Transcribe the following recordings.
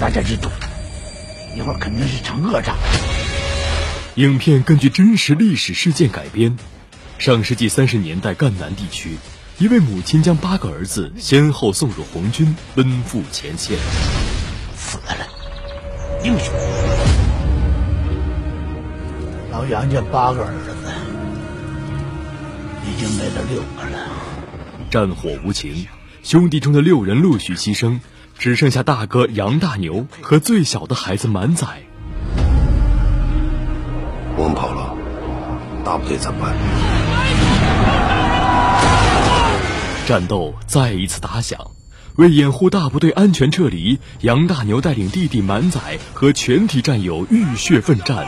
大家知足，一会儿肯定是成恶仗。影片根据真实历史事件改编。上世纪三十年代，赣南地区，一位母亲将八个儿子先后送入红军，奔赴前线。死了，英雄。老杨家八个儿子，已经没了六个了。战火无情，兄弟中的六人陆续牺牲，只剩下大哥杨大牛和最小的孩子满载。我们跑了，大部队怎么办？战斗再一次打响，为掩护大部队安全撤离，杨大牛带领弟弟满载和全体战友浴血奋战。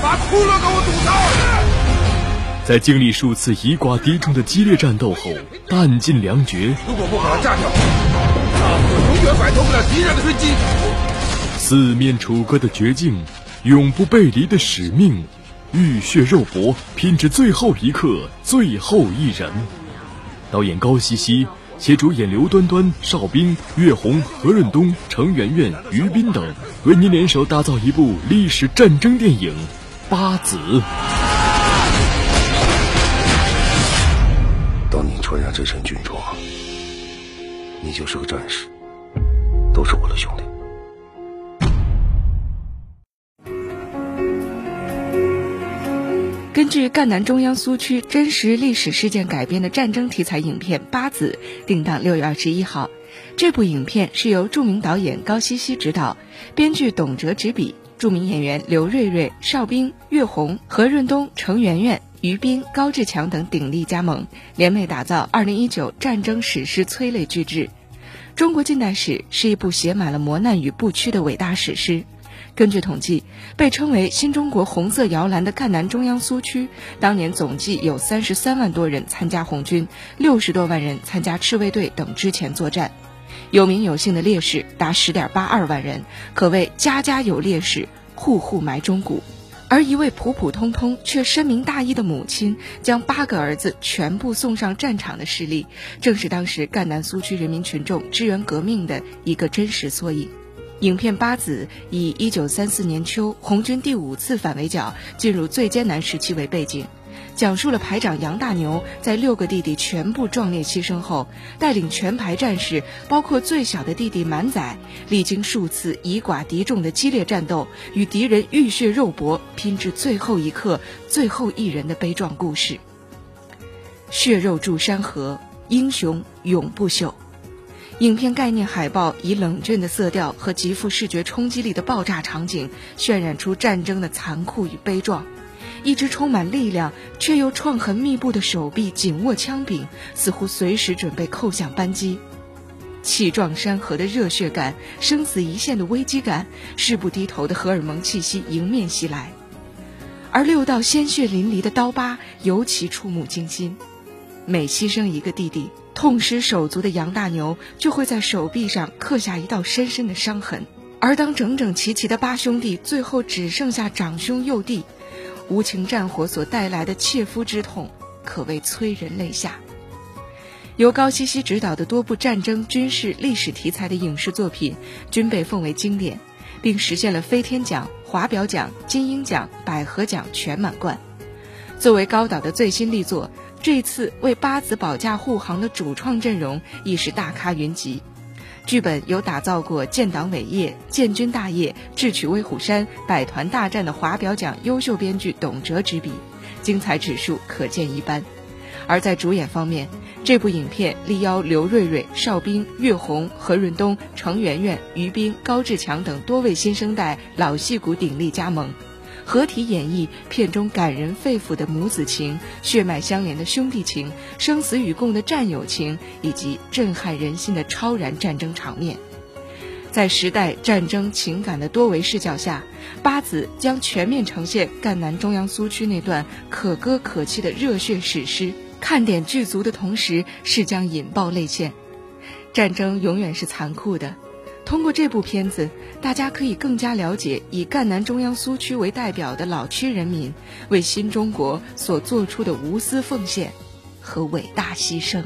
把窟窿给我堵上！在经历数次以寡敌众的激烈战斗后，弹尽粮绝。如果不把他炸掉，永远摆脱不了敌人的追击。四面楚歌的绝境，永不背离的使命，浴血肉搏，拼至最后一刻，最后一人。导演高希希，携主演刘端端、邵兵、岳红、何润东、程媛媛、于斌等，为您联手打造一部历史战争电影《八子》。就是个战士，都是我的兄弟。根据赣南中央苏区真实历史事件改编的战争题材影片《八子》定档六月二十一号。这部影片是由著名导演高希希执导，编剧董哲执笔，著名演员刘瑞瑞、邵兵、岳红、何润东、程媛媛、于斌、高志强等鼎力加盟，联袂打造二零一九战争史诗催泪巨制。中国近代史是一部写满了磨难与不屈的伟大史诗。根据统计，被称为“新中国红色摇篮”的赣南中央苏区，当年总计有三十三万多人参加红军，六十多万人参加赤卫队等之前作战，有名有姓的烈士达十点八二万人，可谓家家有烈士，户户埋忠骨。而一位普普通通却深明大义的母亲，将八个儿子全部送上战场的事例，正是当时赣南苏区人民群众支援革命的一个真实缩影。影片《八子》以一九三四年秋红军第五次反围剿进入最艰难时期为背景，讲述了排长杨大牛在六个弟弟全部壮烈牺牲后，带领全排战士，包括最小的弟弟满载，历经数次以寡敌众的激烈战斗，与敌人浴血肉搏，拼至最后一刻、最后一人的悲壮故事。血肉筑山河，英雄永不朽。影片概念海报以冷峻的色调和极富视觉冲击力的爆炸场景，渲染出战争的残酷与悲壮。一只充满力量却又创痕密布的手臂紧握枪柄，似乎随时准备扣响扳机。气壮山河的热血感，生死一线的危机感，誓不低头的荷尔蒙气息迎面袭来。而六道鲜血淋漓的刀疤尤其触目惊心，每牺牲一个弟弟。痛失手足的杨大牛就会在手臂上刻下一道深深的伤痕，而当整整齐齐的八兄弟最后只剩下长兄幼弟，无情战火所带来的切肤之痛，可谓催人泪下。由高希希执导的多部战争、军事、历史题材的影视作品均被奉为经典，并实现了飞天奖、华表奖、金鹰奖、百合奖全满贯。作为高导的最新力作。这次为八子保驾护航的主创阵容亦是大咖云集，剧本有打造过建党伟业、建军大业、智取威虎山、百团大战的华表奖优秀编剧董哲执笔，精彩指数可见一斑。而在主演方面，这部影片力邀刘瑞瑞、邵兵、岳红、何润东、程媛媛、于斌、高志强等多位新生代老戏骨鼎力加盟。合体演绎片中感人肺腑的母子情、血脉相连的兄弟情、生死与共的战友情，以及震撼人心的超然战争场面。在时代、战争、情感的多维视角下，八子将全面呈现赣南中央苏区那段可歌可泣的热血史诗，看点具足的同时，是将引爆泪腺。战争永远是残酷的。通过这部片子，大家可以更加了解以赣南中央苏区为代表的老区人民为新中国所做出的无私奉献和伟大牺牲。